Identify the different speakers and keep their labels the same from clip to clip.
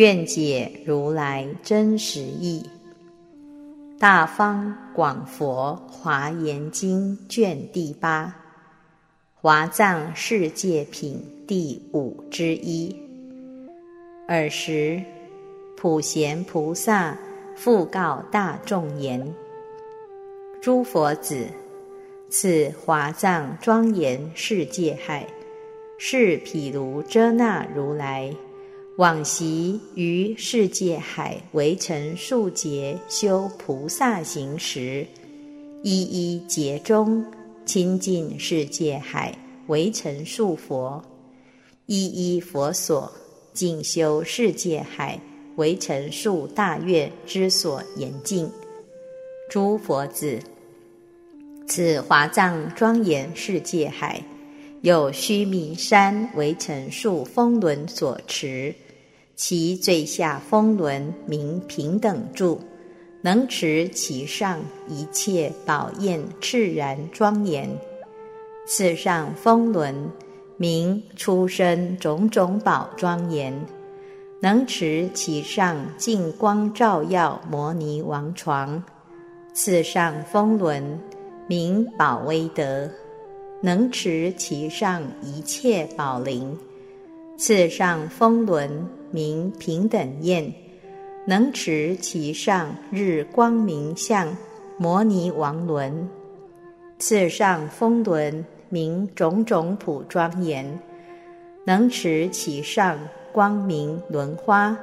Speaker 1: 愿解如来真实义，《大方广佛华严经》卷第八，《华藏世界品》第五之一。尔时，普贤菩萨复告大众言：“诸佛子，此华藏庄严世界海，是毗卢遮那如来。”往昔于世界海围城数劫修菩萨行时，一一劫中亲近世界海围城数佛，一一佛所进修世界海围城数大愿之所严禁。诸佛子，此华藏庄严世界海，有须弥山围城数峰轮所持。其最下风轮名平等柱，能持其上一切宝焰炽然庄严。次上风轮名出生种种宝庄严，能持其上净光照耀摩尼王床。次上风轮名宝威德，能持其上一切宝灵。次上风轮。名平等宴，能持其上日光明相摩尼王轮，次上风轮名种种普庄严，能持其上光明轮花，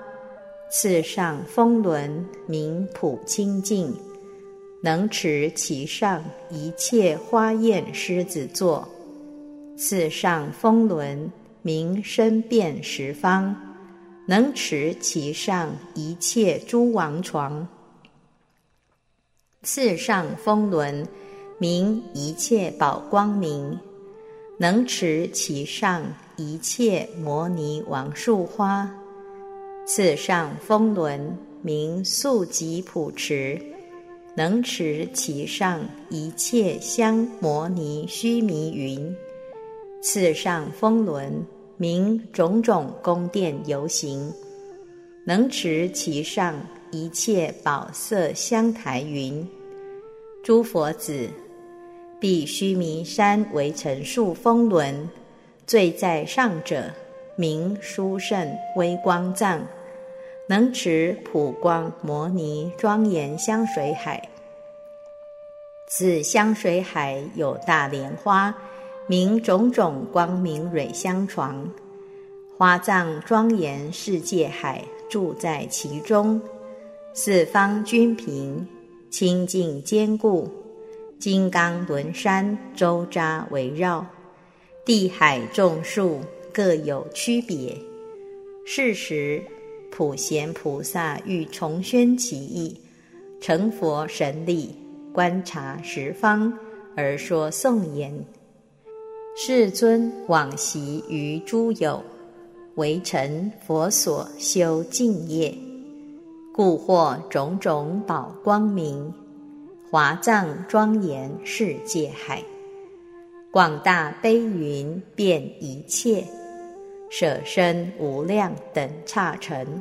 Speaker 1: 次上风轮名普清净，能持其上一切花焰狮子座，次上风轮名身遍十方。能持其上一切诸王床，次上风轮名一切宝光明，能持其上一切摩尼王树花，次上风轮名素吉普持，能持其上一切香摩尼须弥云，次上风轮。名种种宫殿游行，能持其上一切宝色香台云。诸佛子，必须弥山为成数风轮，最在上者名殊胜微光藏，能持普光摩尼庄严香水海。此香水海有大莲花。名种种光明蕊香床，花藏庄严世界海住在其中，四方均平，清净坚固，金刚轮山周匝围绕，地海众树各有区别。是时，普贤菩萨欲重宣其意，成佛神力，观察十方，而说颂言。世尊往昔于诸有为成佛所修净业，故获种种宝光明，华藏庄严世界海，广大悲云遍一切，舍身无量等刹尘，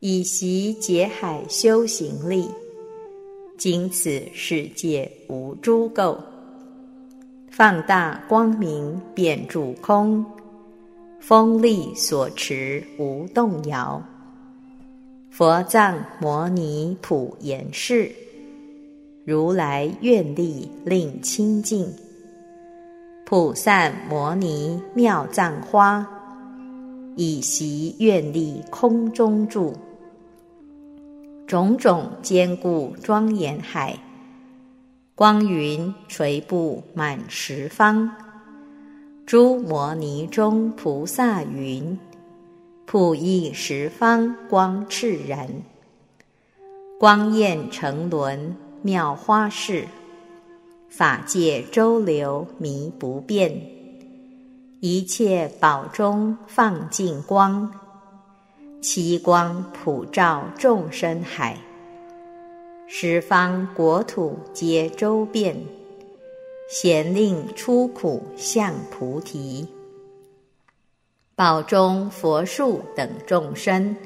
Speaker 1: 以习劫海修行力，今此世界无诸垢。放大光明遍诸空，风力所持无动摇。佛藏摩尼普严誓，如来愿力令清净。普散摩尼妙藏花，以习愿力空中住。种种坚固庄严海。光云垂布满十方，诸摩尼中菩萨云：普益十方光炽然，光焰成轮妙花式，法界周流迷不变，一切宝中放尽光，其光普照众生海，十方国土皆周遍，咸令出苦向菩提。宝中佛树等众生，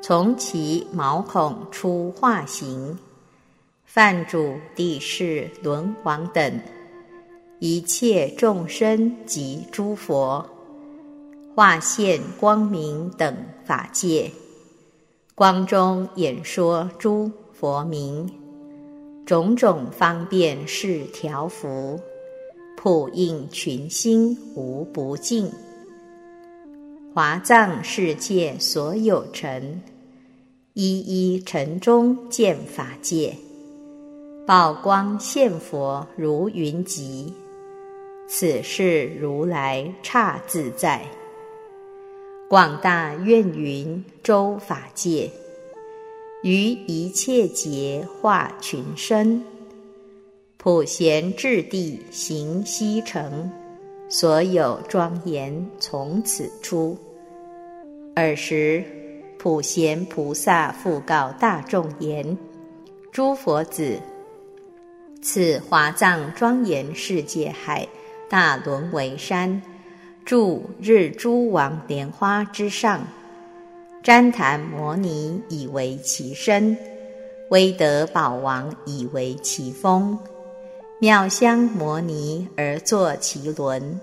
Speaker 1: 从其毛孔出化形，梵主、地势、轮王等一切众生及诸佛，化现光明等法界，光中演说诸佛名，种种方便是调伏，普应群星无不尽。华藏世界所有尘，一一尘中见法界，宝光现佛如云集。此是如来刹自在，广大愿云周法界，于一切劫化群生，普贤智地行西城，所有庄严从此出。尔时，普贤菩萨复告大众言：“诸佛子，此华藏庄严世界海大轮为山，住日诸王莲花之上。旃檀摩尼以为其身，威德宝王以为其风，妙香摩尼而作其轮，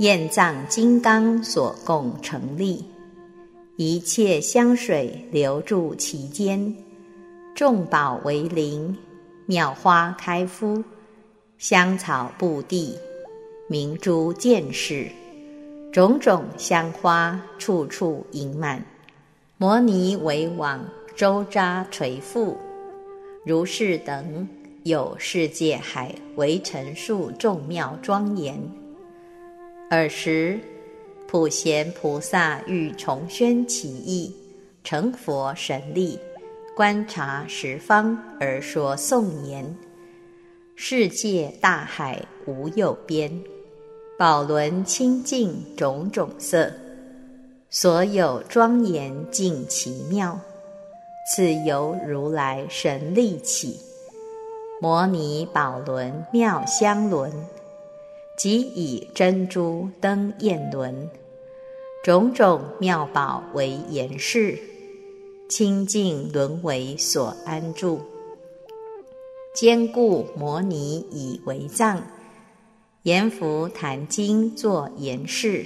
Speaker 1: 焰藏金刚所共成立。”一切香水流注其间，众宝为林，妙花开敷，香草布地，明珠见饰，种种香花处处盈满。摩尼为网，周扎垂覆，如是等有世界海为陈述众妙庄严。尔时。普贤菩萨欲重宣其意，成佛神力，观察十方而说颂言：世界大海无有边，宝轮清净种种色，所有庄严尽其妙。此由如来神力起，摩尼宝轮妙香轮，即以珍珠灯焰轮。种种妙宝为严饰，清净轮为所安住，坚固摩尼以为藏，阎浮檀经作严饰，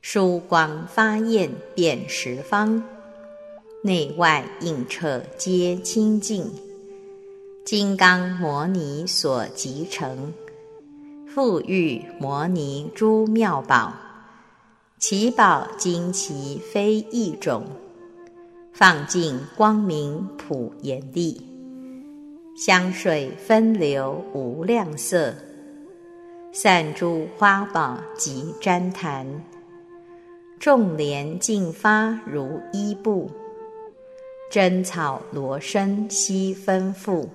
Speaker 1: 殊光发焰遍十方，内外映彻皆清净，金刚摩尼所集成，富裕摩尼诸妙宝。其宝精奇非一种，放尽光明普严地，香水分流无量色，散诸花宝及旃檀，众莲净发如衣布，真草罗身悉丰富，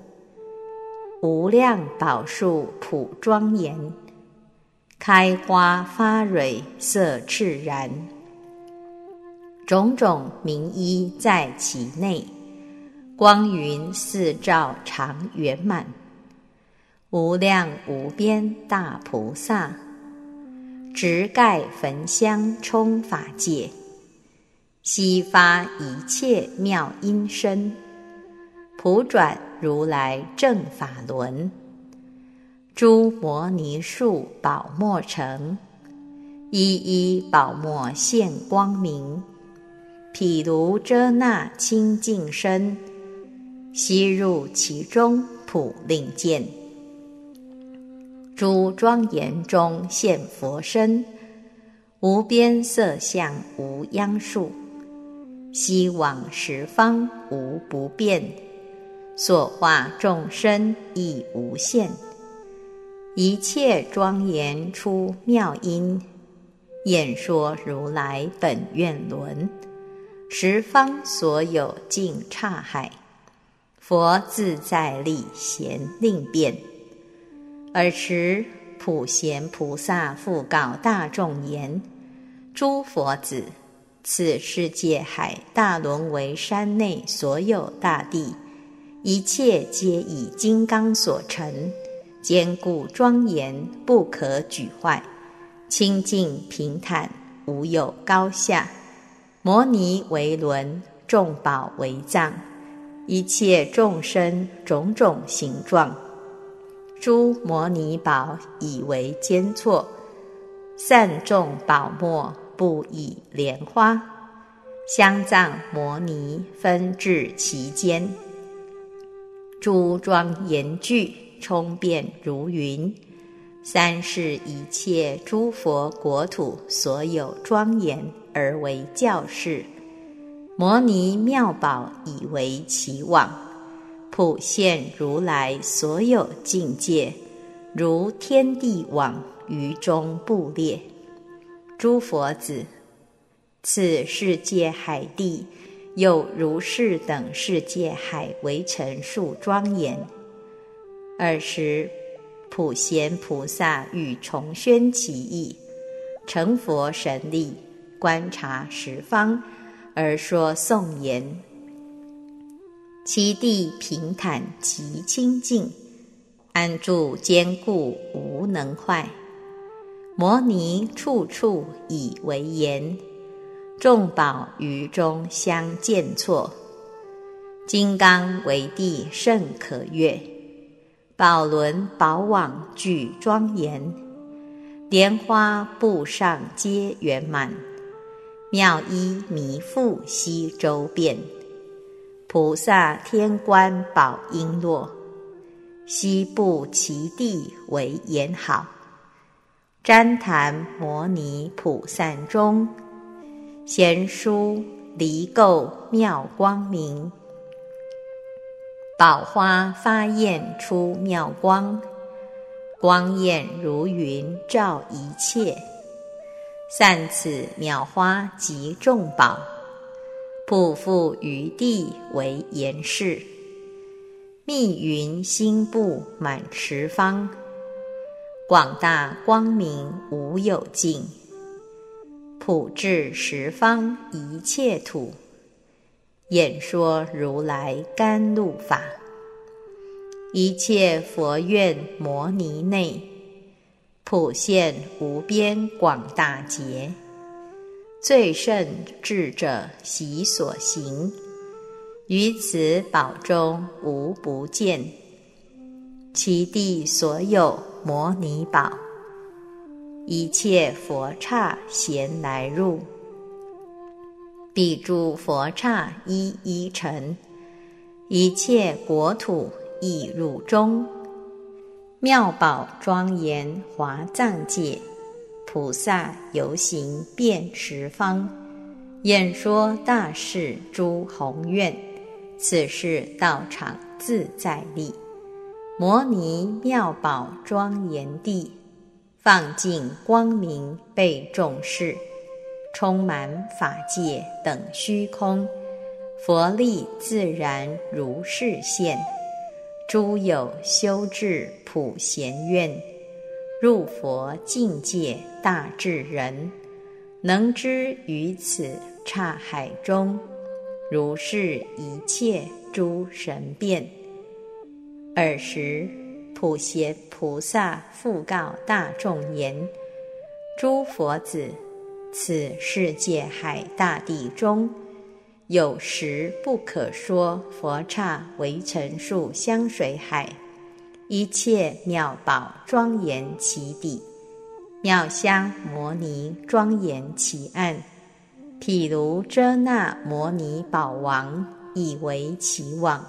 Speaker 1: 无量宝树普庄严。开花发蕊色炽然，种种名衣在其内，光云四照常圆满。无量无边大菩萨，直盖焚香充法界，悉发一切妙音声，普转如来正法轮。诸摩尼树宝墨成，一一宝墨现光明，毗卢遮那清净身，悉入其中普令见。诸庄严中现佛身，无边色相无央数，悉往十方无不变，所化众生亦无限。一切庄严出妙音，演说如来本愿轮，十方所有尽刹海，佛自在力贤令变。尔时普贤菩萨复告大众言：“诸佛子，此世界海大轮为山内所有大地，一切皆以金刚所成，坚固庄严，不可沮坏。”清净平坦，无有高下。摩尼为轮，众宝为藏，一切众生种种形状。诸摩尼宝以为坚错，散众宝末不以莲花。香藏摩尼分至其间，诸庄严具充遍如云。三世一切诸佛国土所有庄严而为教室，摩尼妙宝以为其网，普现如来所有境界，如天地网于中布列。诸佛子，此世界海地有如是等世界海为陈数庄严。尔时。普贤菩萨欲重宣其意，成佛神力，观察十方，而说颂言：其地平坦极清净，安住坚固无能坏。摩尼处处以为言，众宝于中相见错，金刚为地甚可悦。宝轮宝网具庄严，莲花布上皆圆满，妙衣弥覆悉周遍，菩萨天官宝璎珞，悉布其地为严好，旃檀摩尼普散中，贤书离垢妙光明。宝花发焰出妙光，光焰如云照一切。散此妙花及众宝，普覆于地为严饰。密云心布满十方，广大光明无有尽，普至十方一切土。演说如来甘露法，一切佛愿摩尼内，普现无边广大劫。最胜智者习所行，于此宝中无不见。其地所有摩尼宝，一切佛刹咸来入。彼诸佛刹一一成，一切国土亦入中。妙宝庄严华藏界，菩萨游行遍十方，演说大事诸宏愿。此事道场自在力，摩尼妙宝庄严地，放尽光明被众视。充满法界等虚空，佛力自然如是现。诸有修智普贤愿，入佛境界大智人，能知于此刹海中，如是一切诸神变。尔时普贤菩萨复告大众言：诸佛子。此世界海大地中，有时不可说佛刹为成数香水海，一切妙宝庄严其底，妙香摩尼庄严其岸，譬如遮那摩尼宝王以为其网，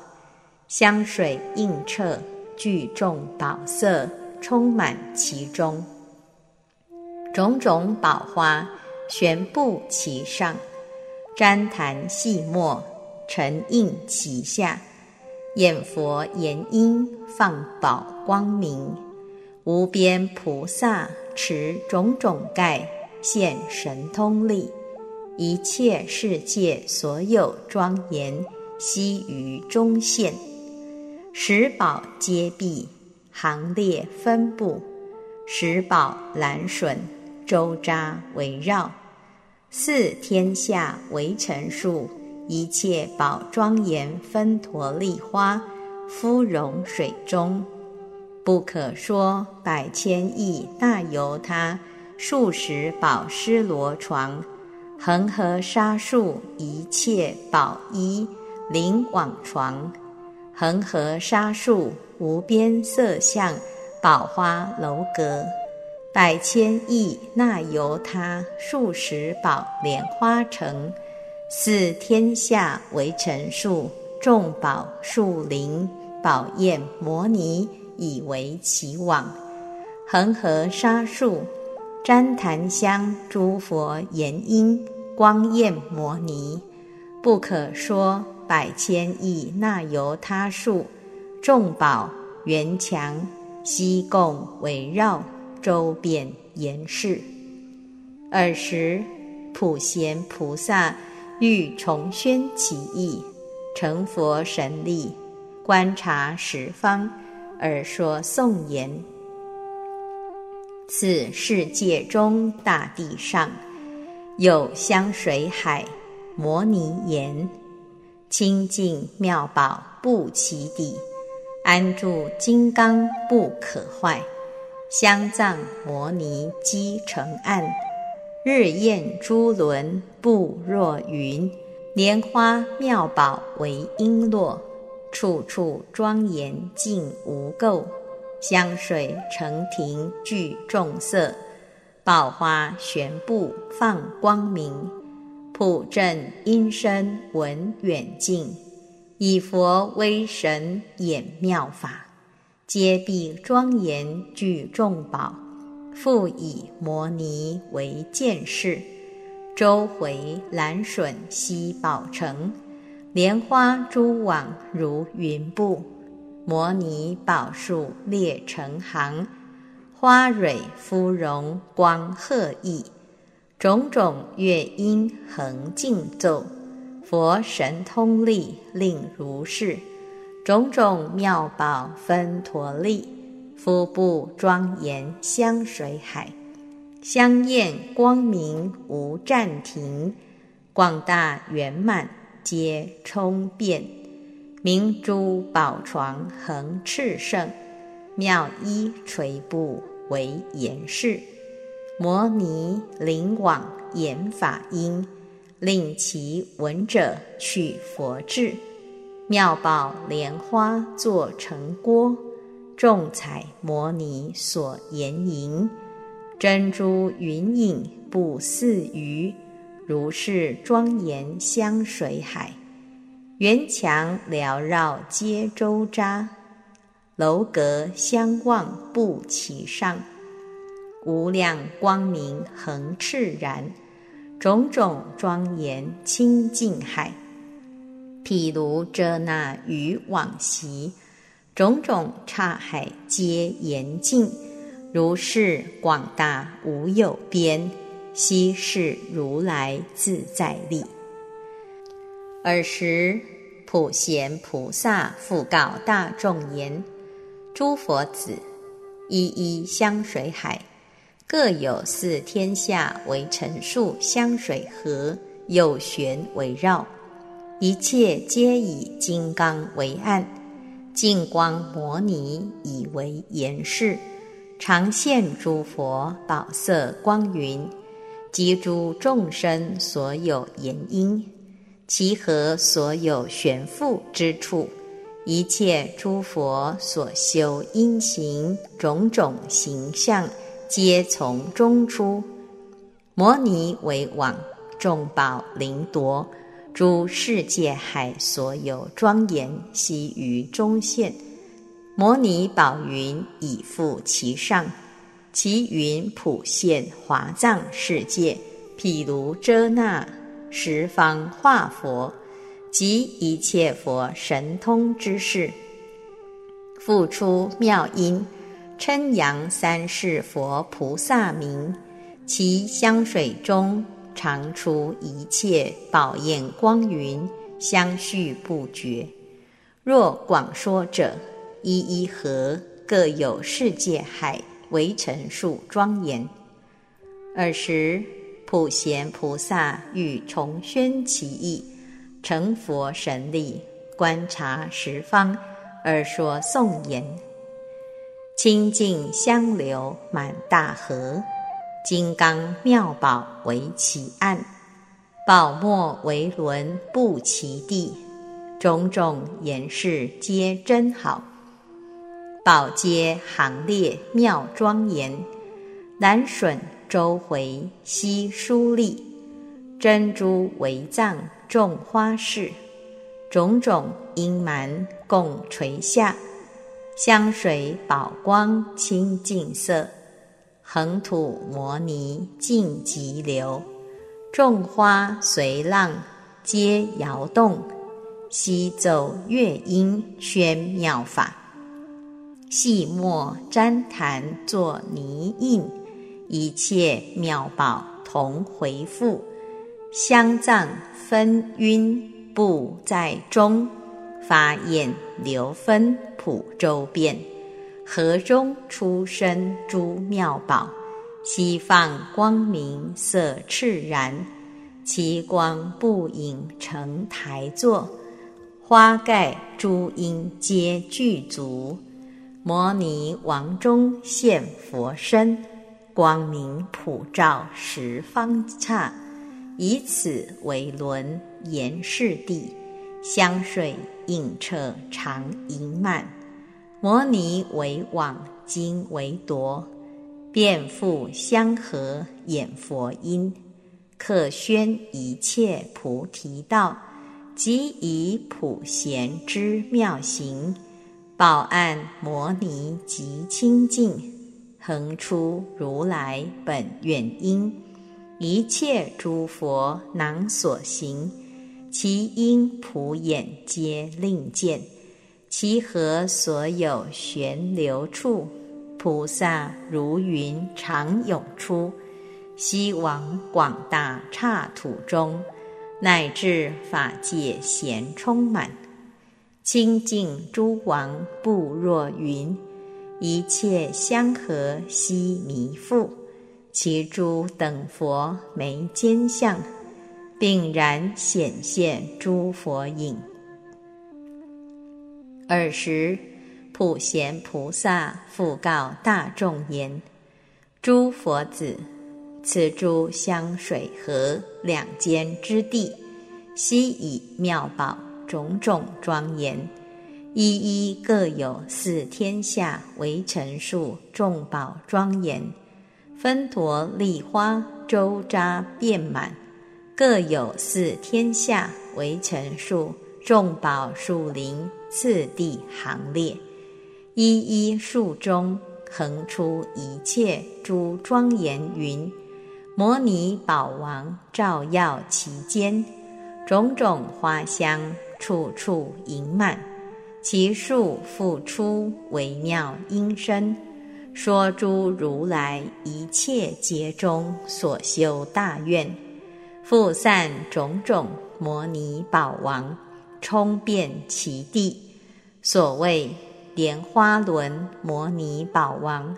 Speaker 1: 香水映彻，聚众宝色充满其中，种种宝花。悬布其上，旃檀细末沉映其下，眼佛言音放宝光明，无边菩萨持种种盖现神通力，一切世界所有庄严悉于中现。十宝皆毕，行列分布，十宝栏笋周匝围绕，四天下为成数，一切宝庄严分陀利花，敷融水中，不可说百千亿那由他数十宝施罗床，恒河沙数一切宝衣灵网床。恒河沙数无边色相宝花楼阁，百千亿那由他数十宝莲花城，四天下为陈树众宝树林宝焰摩尼以为其网，恒河沙数旃檀香诸佛言音光焰摩尼不可说。百千亿那由他数众宝圆墙悉共围绕周遍严饰。尔时普贤菩萨欲重宣其意，成佛神力，观察十方，而说颂言：此世界中大地上有香水海，摩尼岩。清净妙宝不起底，安住金刚不可坏。香藏摩尼积成岸，日焰珠轮布若云。莲花妙宝为璎珞，处处庄严净无垢。香水成庭具众色，宝花悬布放光明。普正音声闻远近，以佛威神演妙法，皆必庄严具众宝，复以摩尼为见识，周回兰笋悉宝城，莲花珠网如云布，摩尼宝树列成行，花蕊芙蓉光赫异。种种乐音恒静奏，佛神通力令如是。种种妙宝分陀利，敷布庄严香水海，香焰光明无暂停，广大圆满皆充遍。明珠宝床恒炽盛，妙衣垂布为严饰。摩尼灵往演法音，令其闻者取佛智。妙宝莲花作成锅，众彩摩尼所言盈。珍珠云影不似鱼，如是庄严香水海。圆墙缭绕皆周匝，楼阁相望不其上。无量光明恒炽然，种种庄严清净海，譬如遮那于往昔，种种刹海皆严净，如是广大无有边，悉是如来自在力。尔时普贤菩萨复告大众言：诸佛子，一一香水海。各有四天下为陈数香水河，有旋围绕，一切皆以金刚为岸，净光摩尼以为严饰，常现诸佛宝色光云，及诸众生所有言音，其和所有悬复之处，一切诸佛所修因行种种形象。皆从中出，摩尼为王，众宝灵夺，诸世界海所有庄严悉于中现。摩尼宝云已覆其上，其云普现华藏世界，譬如遮那十方化佛及一切佛神通之事，复出妙音。称扬三世佛菩萨名，其香水中常出一切宝焰光云，相续不绝。若广说者，一一合，各有世界海为陈述庄严。尔时，普贤菩萨欲重宣其意，成佛神力，观察十方，而说颂言：清净香流满大河。金刚妙宝为其岸，宝墨为轮布其地，种种言饰皆真好。宝阶行列妙庄严，南笋周回悉疏丽，珍珠为藏种花饰，种种阴蛮共垂下，香水宝光清净色。横土摩尼净急流，众花随浪皆摇动，西奏乐音宣妙法。细末粘檀作泥印，一切妙宝同回复。香藏分晕布在中，发焰流分普周遍。河中出生诸妙宝，西放光明色炽然，其光不影成台座，花盖诸因皆具足。摩尼王中现佛身，光明普照十方刹，以此为轮延世地，香水映彻常盈满。摩尼为网，经为夺，遍覆香河演佛音，可宣一切菩提道，即以普贤之妙行，报岸摩尼极清净，恒出如来本愿因，一切诸佛囊所行，其因普眼皆令见。其何所有旋流处，菩萨如云常涌出，西往广大刹土中，乃至法界咸充满，清净诸王不若云，一切香河悉弥覆，其诸等佛眉间相，并然显现诸佛影。尔时，普贤菩萨复告大众言：“诸佛子，此诸香水河两间之地，悉以妙宝种种庄严，一一各有四天下为陈数众宝庄严，分陀利花周匝遍满，各有四天下为陈数众宝树林。”次第行列，一一树中横出一切诸庄严云，摩尼宝王照耀其间，种种花香处处盈满，其树复出微妙音声，说诸如来一切劫中所修大愿，复散种种摩尼宝王，充遍其地。所谓莲花轮摩尼宝王，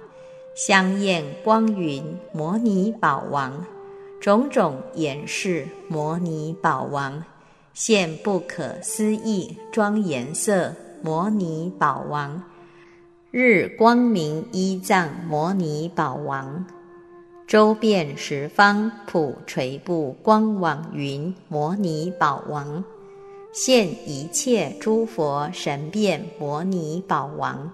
Speaker 1: 香焰光云摩尼宝王，种种严饰摩尼宝王，现不可思议庄严色摩尼宝王，日光明依藏摩尼宝王，周遍十方普垂布光网云摩尼宝王。现一切诸佛神变摩尼宝王，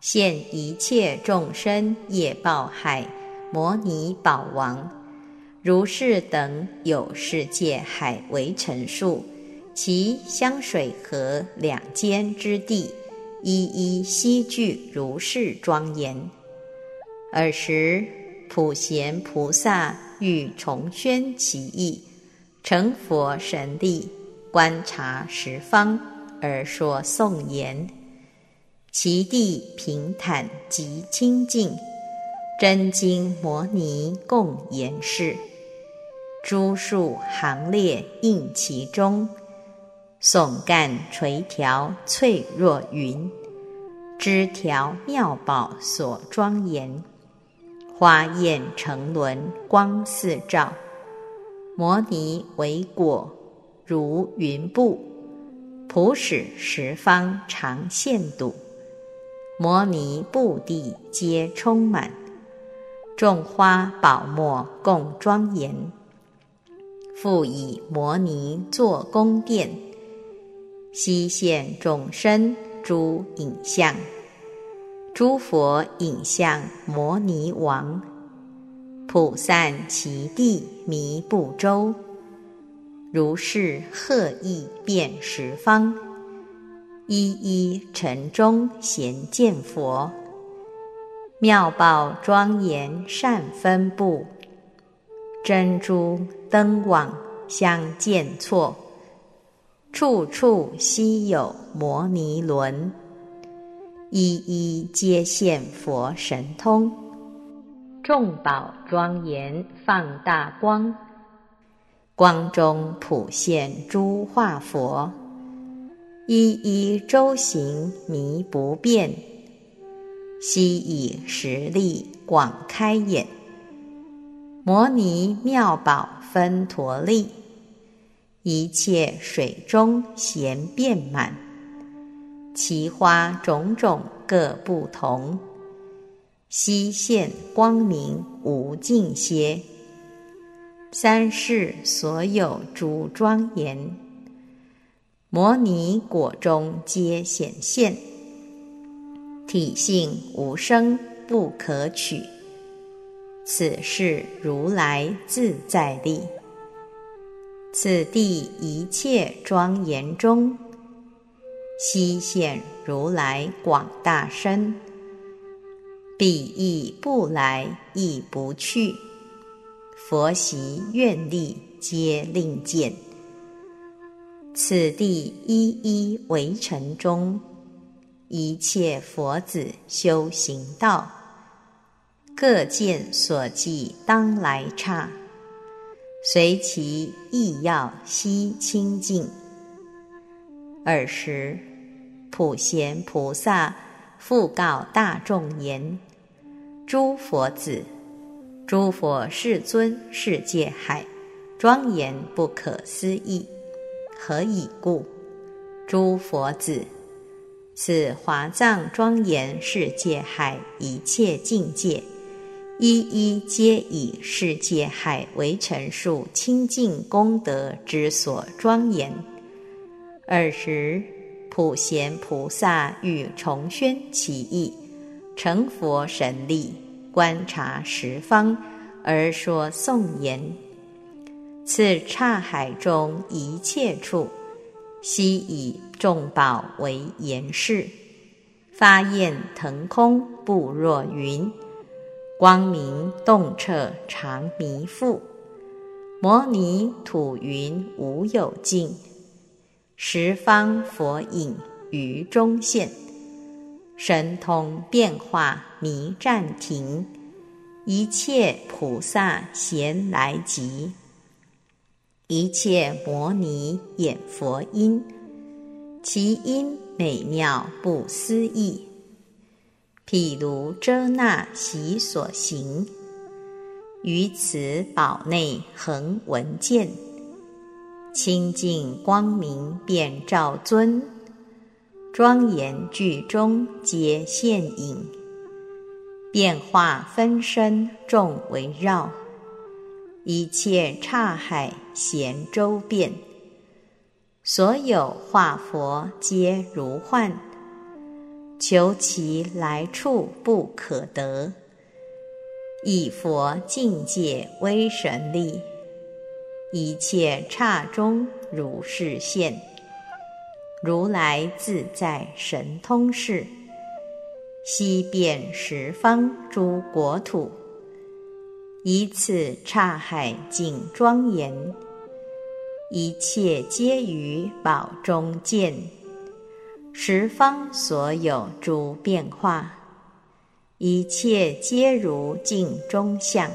Speaker 1: 现一切众生业报海摩尼宝王，如是等有世界海为陈述，其香水河两间之地，一一悉具如是庄严。尔时普贤菩萨欲重宣其意，成佛神力。观察十方而说颂言，其地平坦极清净，真经摩尼共言示，诸树行列应其中，耸干垂条翠若云，枝条妙宝所庄严，花艳成轮光四照，摩尼为果如云布，普使十方常现度，摩尼布地皆充满。种花宝墨共庄严，复以摩尼作宫殿，悉现众生诸影像，诸佛影像摩尼王，普散其地弥不周，如是鹤意遍十方，一一尘中咸见佛。妙宝庄严善分布，珍珠灯网相见错，处处稀有摩尼轮，一一皆现佛神通。众宝庄严放大光，光中普现诸化佛，一一周行迷不变。悉以实力广开眼，摩尼妙宝分陀利，一切水中咸遍满，其花种种各不同，悉现光明无尽歇。三世所有诸庄严，摩尼果中皆显现。体性无生不可取，此是如来自在力。此地一切庄严中，悉现如来广大身。彼亦不来亦不去，佛习愿力皆令见。此地一一围城中。一切佛子修行道，各见所记当来刹，随其意要悉清净。尔时，普贤菩萨复告大众言：“诸佛子，诸佛世尊世界海，庄严不可思议。何以故？诸佛子。”此华藏庄严世界海一切境界，一一皆以世界海为陈述清净功德之所庄严。尔时，普贤菩萨欲重宣其意，成佛神力，观察十方，而说颂言：此刹海中一切处。悉以众宝为言示，发焰腾空不若云，光明洞彻常弥覆。摩尼土云无有尽，十方佛影于中现，神通变化弥暂停，一切菩萨咸来集。一切摩尼演佛音，其音美妙不思议。譬如遮那习所行，于此宝内恒闻见，清净光明遍照尊，庄严具中皆现影，变化分身众围绕。一切刹海咸周遍，所有化佛皆如幻，求其来处不可得。以佛境界威神力，一切刹中如是现。如来自在神通事，悉遍十方诸国土。以此刹海景庄严，一切皆于宝中见，十方所有诸变化，一切皆如镜中相。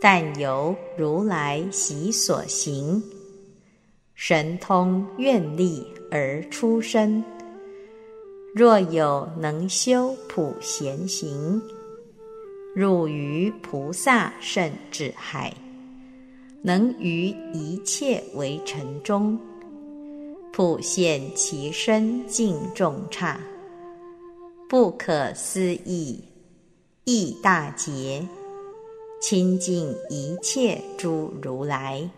Speaker 1: 但由如来习所行，神通愿力而出生。若有能修普贤行，入于菩萨圣智海，能于一切为尘中，普现其身净众刹，不可思议意大劫。亲近一切诸如来，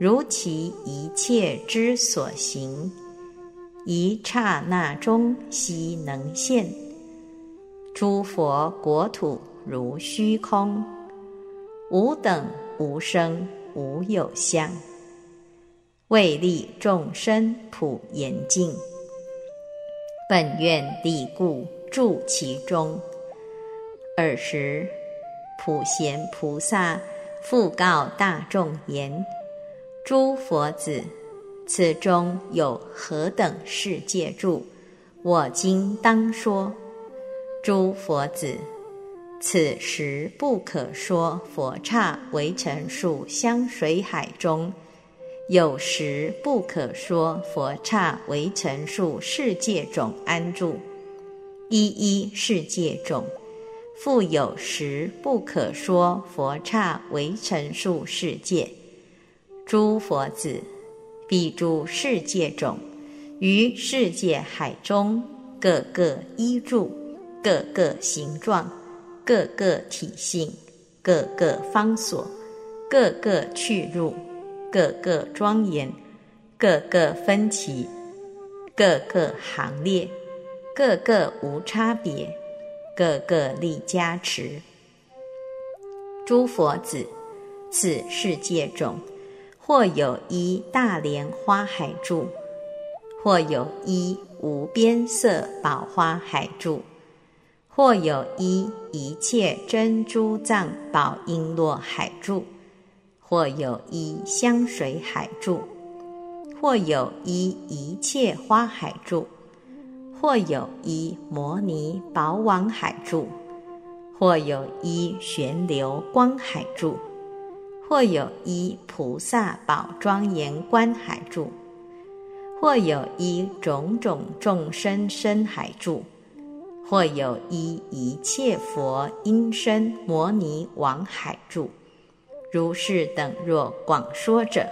Speaker 1: 如其一切之所行，一刹那中悉能现。诸佛国土如虚空，无等无生无有相，为利众生普严净，本愿力故住其中。尔时。普贤菩萨复告大众言：“诸佛子，此中有何等世界住？我今当说。诸佛子，此时不可说佛刹为尘数香水海中，有时不可说佛刹为尘数世界种安住，一一世界种。”复有时不可说佛刹为尘数世界，诸佛子，彼诸世界种，于世界海中，各个依住，各个形状，各个体性，各个方所，各个去入，各个庄严，各个分歧，各个行列，各个无差别。个个力加持，诸佛子，此世界中，或有一大莲花海柱，或有一无边色宝花海柱，或有一一切珍珠藏宝璎珞海柱，或有一香水海柱，或有一一切花海柱。或有一摩尼宝网海柱，或有一旋流光海柱，或有一菩萨宝庄严观海住，或有一种种众生身海住，或有一一切佛音声摩尼王海住。如是等若广说者，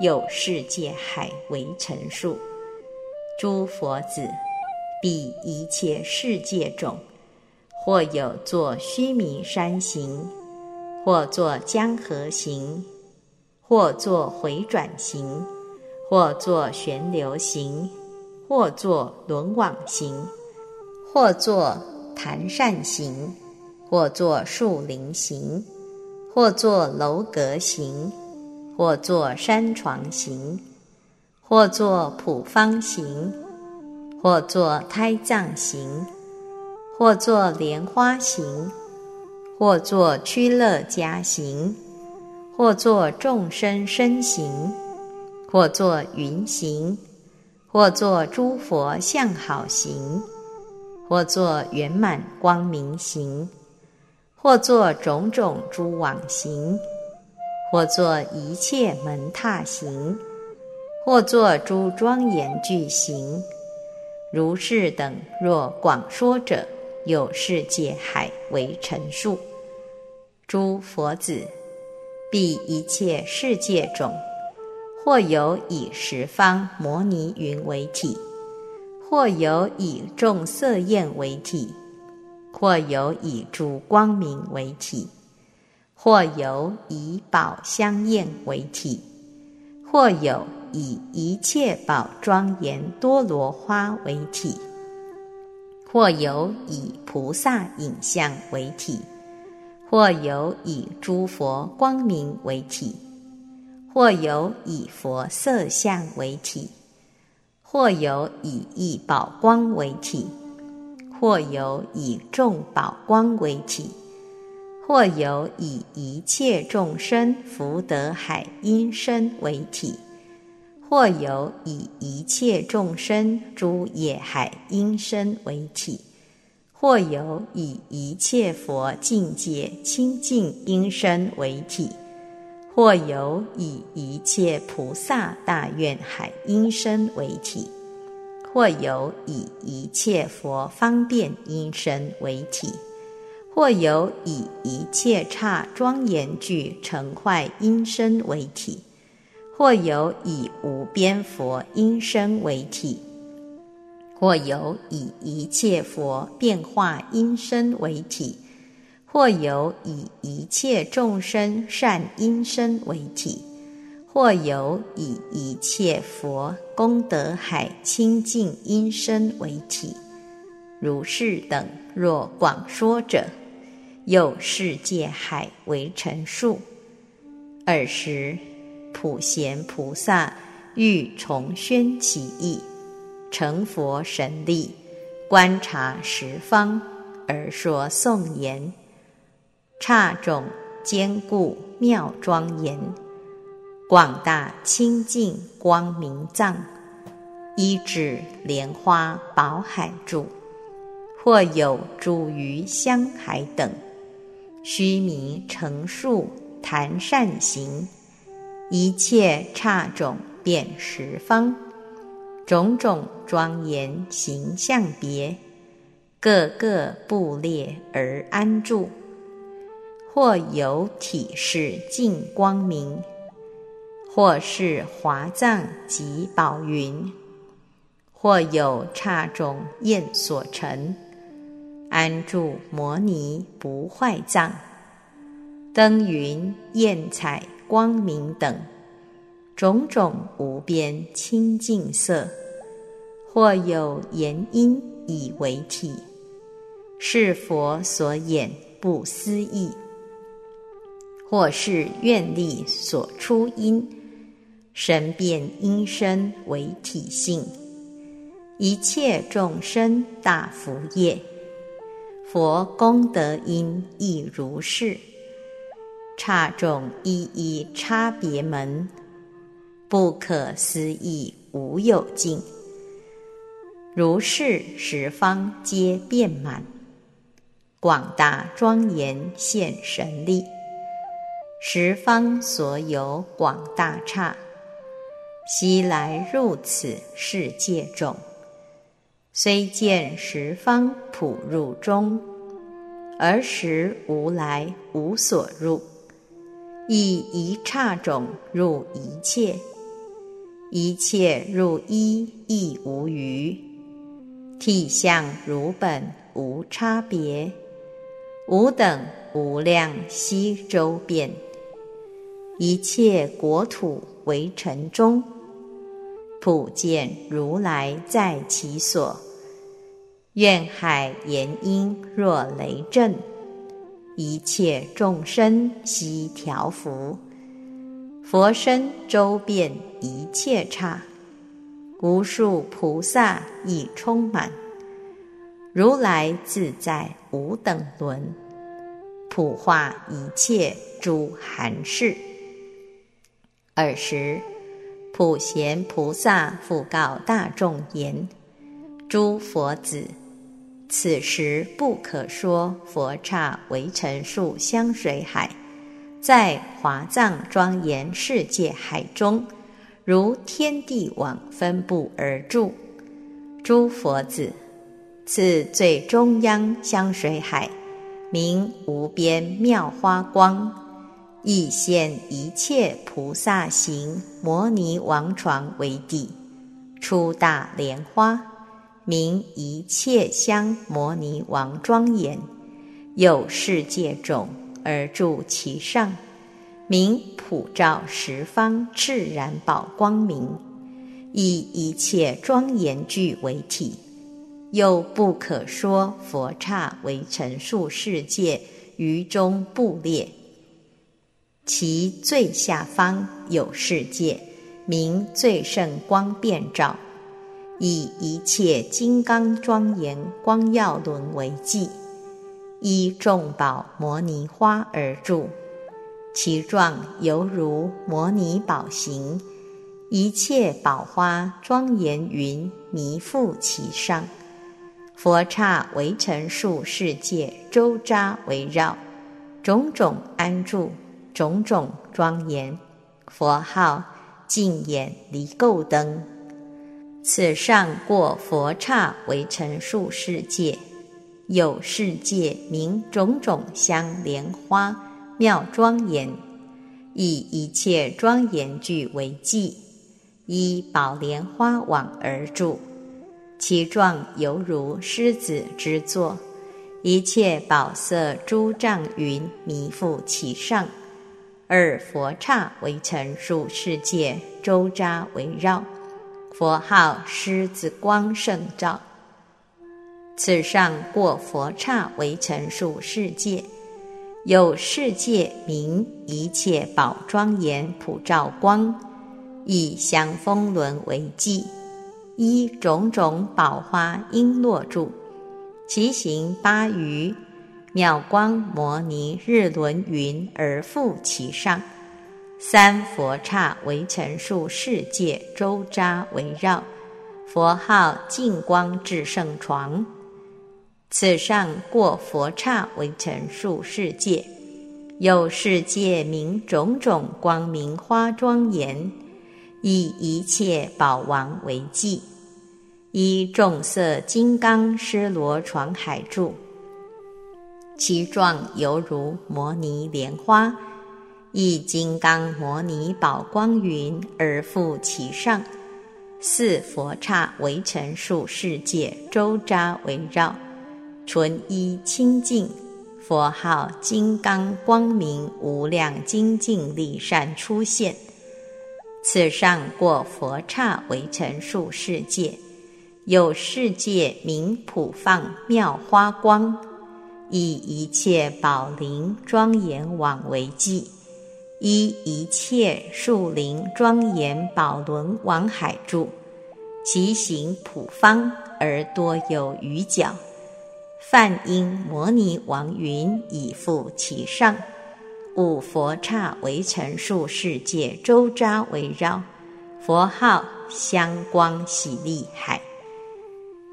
Speaker 1: 有世界海为陈述。诸佛子。彼一切世界种，或有作须弥山行，或作江河行，或作回转行，或作旋流行，或作轮网行，或作檀善行，或作树林行，或作楼阁行，或作山床行，或作普方行。或作胎藏行，或作莲花行，或作趋乐家行，或作众生身行，或作云行，或作诸佛相好行，或作圆满光明行，或作种种诸往行，或作一切门踏行，或作诸庄严具行。如是等若广说者，有世界海为陈述。诸佛子，彼一切世界种，或有以十方摩尼云为体，或有以众色焰为体，或有以诸光明为体，或有以宝香焰为体，或有。以一切宝庄严多罗花为体，或有以菩萨影像为体，或有以诸佛光明为体，或有以佛色相为体，或有以一宝光为体，或有以众宝光为体，或有以一切众生福德海音身为体。或有以一切众生诸业海因身为体，或有以一切佛境界清净音声为体，或有以一切菩萨大愿海音声为体，或有以一切佛方便音声为体，或有以一切刹庄严具成坏音声为体，或有以无边佛音声为体。或有以一切佛变化音声为体，或有以一切众生善音声为体，或有以一切佛功德海清净音声为体。如是等若广说者，有世界海为陈数。尔时，普贤菩萨欲重宣其意。成佛神力，观察十方，而说颂言：刹种坚固妙庄严，广大清净光明藏，一指莲花宝海住，或有诸于香海等，须弥成树檀善行，一切刹种遍十方。种种庄严形象别，各个布列而安住，或有体是净光明，或是华藏及宝云，或有刹种焰所成，安住摩尼不坏藏，灯云焰彩光明等。种种无边清净色，或有言音以为体，是佛所演不思议；或是愿力所出音，神变音声为体性。一切众生大福业，佛功德因亦如是。差众一一差别门。不可思议，无有尽。如是十方皆遍满，广大庄严现神力。十方所有广大刹，悉来入此世界中。虽见十方普入中，而实无来无所入，以一刹种入一切。一切入一亦无余，体相如本无差别，无等无量悉周遍，一切国土为尘中，普见如来在其所，愿海言音若雷震，一切众生悉调伏。佛身周遍一切刹，无数菩萨已充满。如来自在无等伦，普化一切诸含事。尔时，普贤菩萨复告大众言：“诸佛子，此时不可说佛刹为尘数香水海。”在华藏庄严世界海中，如天地网分布而住。诸佛子，此最中央香水海，名无边妙花光，亦现一切菩萨行摩尼王床为地，出大莲花，名一切香摩尼王庄严，有世界种。而住其上，名普照十方赤然宝光明，以一切庄严具为体，又不可说佛刹为陈述世界于中布列。其最下方有世界，名最胜光遍照，以一切金刚庄严光耀轮为记。依众宝摩尼花而住，其状犹如摩尼宝形，一切宝花庄严云弥覆其上，佛刹为尘数世界周匝围绕，种种安住，种种庄严。佛号净眼离垢灯。此上过佛刹为尘数世界，有世界名种种香莲花妙庄严，以一切庄严具为记，依宝莲花网而住。其状犹如狮子之座，一切宝色诸障云弥覆其上，二佛刹为尘数世界周匝围绕，佛号狮子光胜照。此上过佛刹为尘数世界，有世界名一切宝庄严普照光，以香风轮为记。依种种宝花璎珞住，其行八余，妙光摩尼日轮云而覆其上。三佛刹为尘数世界周匝围绕，佛号净光智胜床。此上过佛刹为尘数世界，有世界名种种光明花庄严。以一切宝王为记，依众色金刚施罗床海住，其状犹如摩尼莲花，以金刚摩尼宝光云而覆其上。四佛刹为尘数世界周匝围绕，纯一清净，佛号金刚光明无量精进力善出现。此上过佛刹为尘数世界，有世界名普放妙花光，以一切宝林庄严网为记，依一切树林庄严宝轮往海住，其行普方而多有余角，梵音摩尼王云以覆其上。五佛刹为尘数世界周匝围绕，佛号香光喜利海。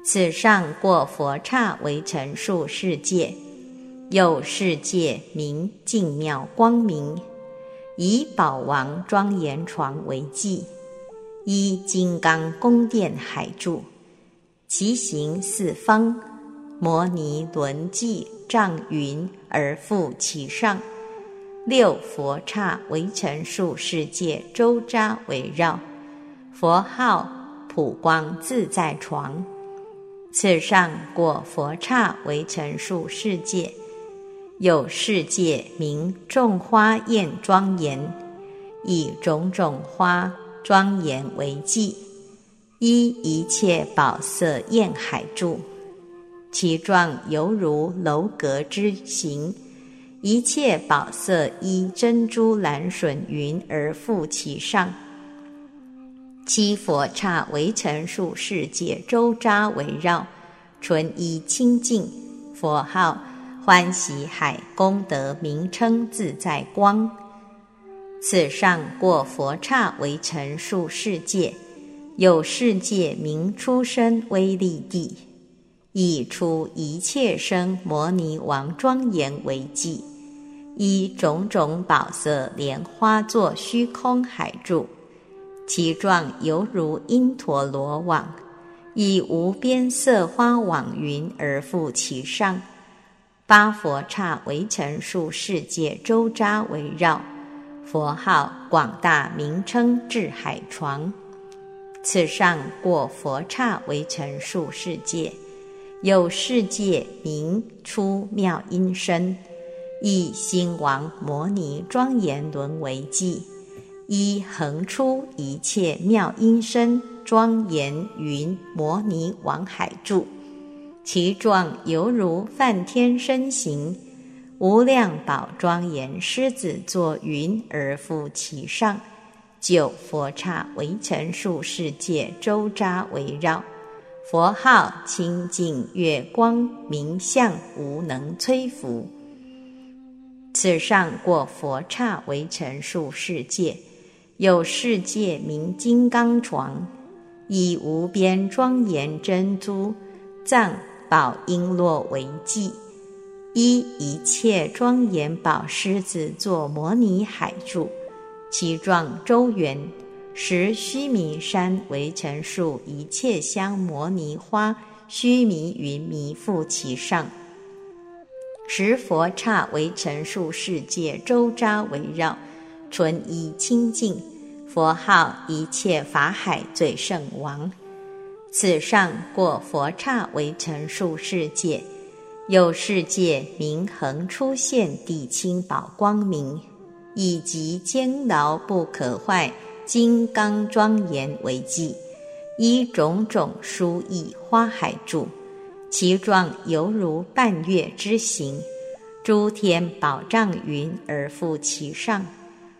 Speaker 1: 此上过佛刹为尘数世界，有世界名净妙光明，以宝王庄严床为记，依金刚宫殿海柱，其行四方，摩尼轮髻障云而覆其上。六佛刹为尘数世界周匝围绕，佛号普光自在床。此上果佛刹为尘数世界，有世界名众花宴庄严，以种种花庄严为记，依一切宝色焰海住，其状犹如楼阁之形。一切宝色依珍珠蓝笋云而覆其上，七佛刹为尘数世界周匝围绕，纯一清净，佛号欢喜海功德名称自在光。此上过佛刹为尘数世界，有世界名出生威力地，以出一切生摩尼王庄严为记。以种种宝色莲花作虚空海住，其状犹如因陀罗网，以无边色花网云而覆其上。八佛刹为尘数世界周匝围绕，佛号广大名称至海床。此上过佛刹为尘数世界，有世界名出妙音声。以兴王摩尼庄严轮为记，一横出一切妙音声庄严云摩尼王海住，其状犹如梵天身形，无量宝庄严狮子座云而覆其上。九佛刹为尘数世界周匝围绕，佛号清净月光明相无能摧伏。此上过佛刹为尘数世界，有世界名金刚床，以无边庄严珍珠藏宝璎珞为记。依一切庄严宝狮子作摩尼海柱，其状周圆。十须弥山为成树，一切香摩尼花，须弥云弥覆其上。十佛刹为成树世界，周匝围绕，纯一清净。佛号一切法海最胜王。此上过佛刹为成树世界。有世界明恒出现地清宝光明，以及坚牢不可坏金刚庄严为记，依种种殊异花海著，其状犹如半月之形。诸天宝障云而覆其上，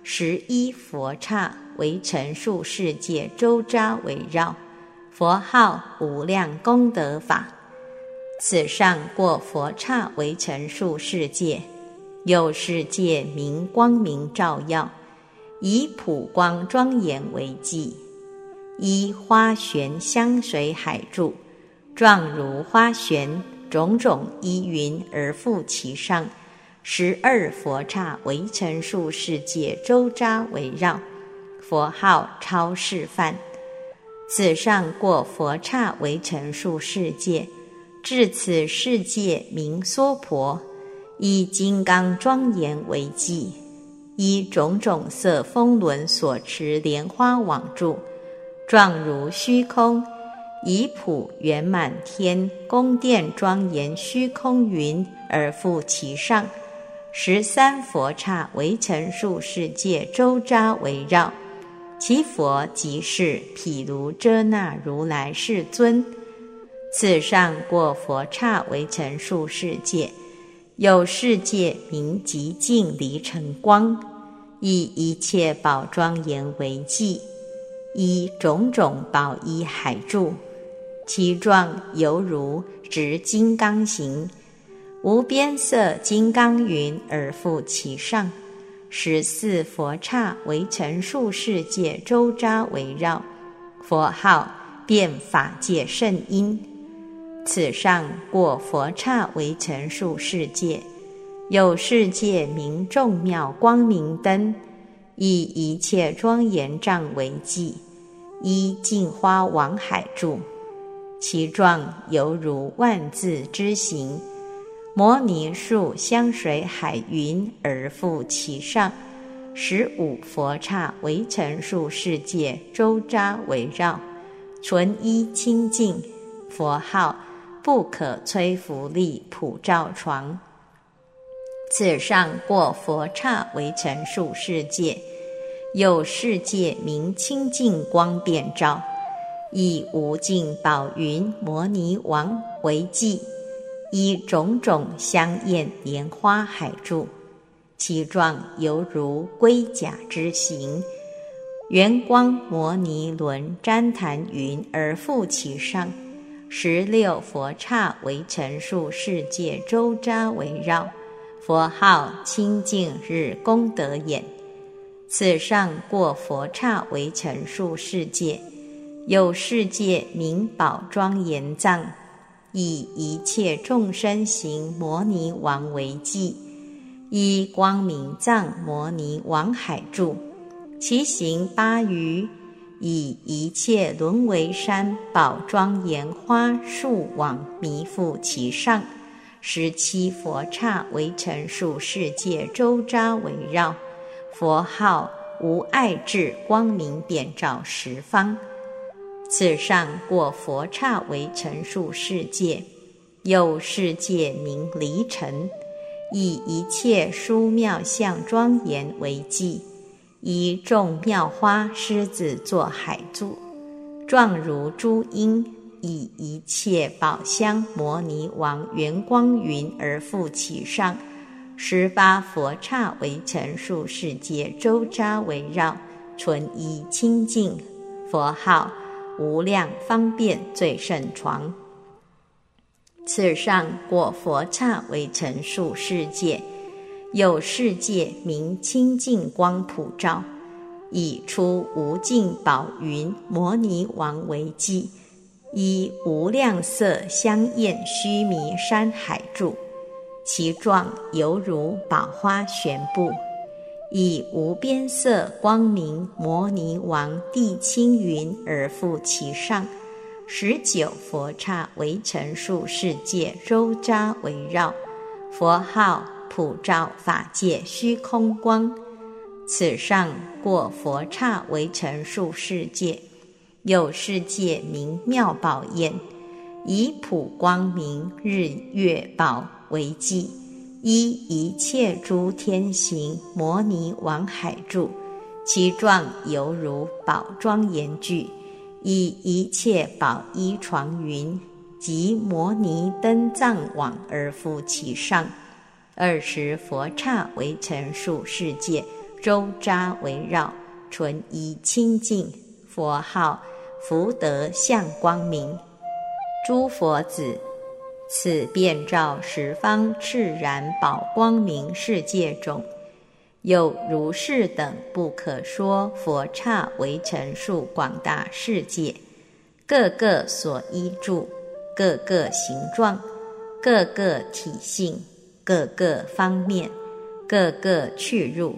Speaker 1: 十一佛刹为陈数世界周匝围绕，佛号无量功德法。此上过佛刹为陈数世界，有世界明光明照耀，以普光庄严为记，依花旋香水海柱，状如花旋，种种依云而覆其上。十二佛刹为陈数世界周匝围绕，佛号超示范。此上过佛刹为陈数世界。至此世界名娑婆，以金刚庄严为记，以种种色风轮所持莲花网住，状如虚空，以普圆满天宫殿庄严虚空云而覆其上。十三佛刹为陈数世界周匝围绕，其佛即是毗卢遮那如来世尊。此上过佛刹为陈数世界，有世界名极净离尘光，以一切宝庄严为记，以种种宝衣海柱，其状犹如执金刚形，无边色金刚云而覆其上。十四佛刹为成数世界周匝围绕，佛号遍法界圣音。此上过佛刹为成数世界，有世界名众妙光明灯，以一切庄严障为记，依净花王海住，其状犹如万字之形。摩尼树香水海云而覆其上。十五佛刹为陈数世界周匝围绕，纯一清净，佛号。不可摧伏力普照床，此上过佛刹为陈数世界，有世界名清净光遍照，以无尽宝云摩尼王为记，以种种香艳莲花海柱，其状犹如龟甲之形，圆光摩尼轮旃檀云而覆其上。十六佛刹为陈数世界周匝围绕，佛号清净日功德眼。此上过佛刹为陈数世界，有世界名宝庄严藏，以一切众生行摩尼王为记，以光明藏摩尼王海住，其行八余。以一切轮为山宝庄严花树网弥覆其上，十七佛刹为陈数世界周匝围绕，佛号无碍智光明遍照十方。此上过佛刹为陈数世界，有世界名离尘，以一切殊妙相庄严为记。以众妙花狮子作海柱，状如珠缨，以一切宝香摩尼王圆光云而覆其上。十八佛刹为陈数世界周匝围绕，纯一清净，佛号无量方便最胜床。此上果佛刹为陈数世界。有世界名清净光普照，以出无尽宝云摩尼王为记，以无量色香艳须弥山海住，其状犹如宝花悬布；以无边色光明摩尼王地青云而覆其上。十九佛刹为成数世界周匝围绕，佛号普照法界虚空光。此上过佛刹为成数世界，有世界名妙宝焰，以普光明日月宝为记，依一切诸天行摩尼王海柱，其状犹如宝庄严具。以一切宝衣床云及摩尼灯藏网而覆其上，二十佛刹为成数世界周匝围绕，纯一清净。佛号福德相光明。诸佛子，此遍照十方炽然宝光明世界中。有如是等不可说佛刹为成数广大世界，各个所依住，各个形状，各个体性，各个方面，各个去入，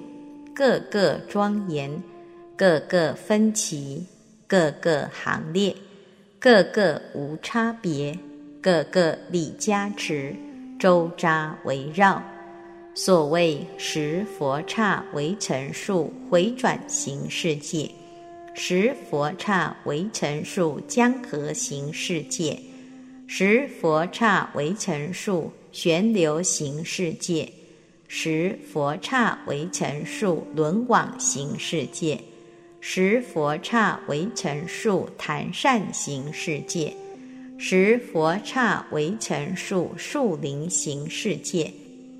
Speaker 1: 各个庄严，各个分歧，各个行列，各个无差别，各个理加持，周匝围绕。所谓十佛刹为成数回转行世界，十佛刹为成数江河行世界，十佛刹为成数旋流行世界，十佛刹为成数轮网行世界，十佛刹为成数弹扇行世界，十佛刹为成数树林行世界。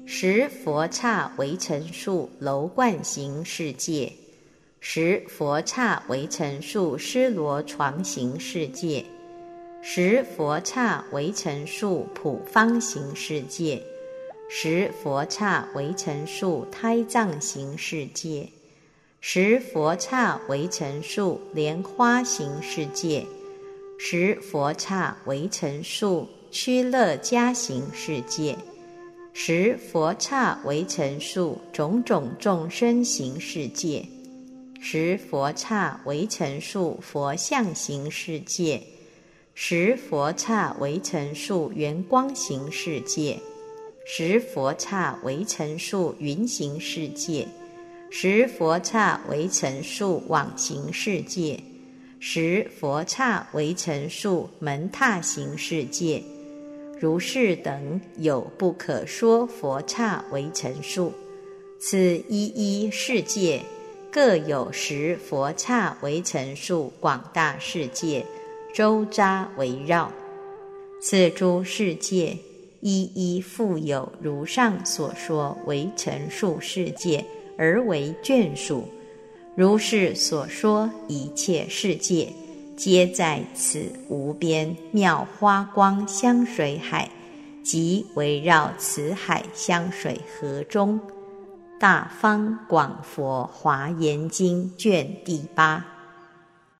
Speaker 1: 十佛刹为成数楼观行世界，十佛刹为成数施罗床行世界，十佛刹为成数普方行世界，十佛刹为成数胎藏行世界，十佛刹为成数莲花行世界，十佛刹为成数趋乐家行世界。十佛刹为成数种种众生行世界，十佛刹为成数佛像行世界，十佛刹为成数圆光行世界，十佛刹为成数云行世界，十佛刹为成数网行世界，十佛刹为成数门踏行世界。如是等有不可说佛刹为成数，此一一世界各有十佛刹为成数广大世界周匝围绕，此诸世界一一复有如上所说为成数世界而为眷属。如是所说一切世界。皆在此无边妙花光香水海，即围绕此海香水河中。大方广佛华严经卷第八。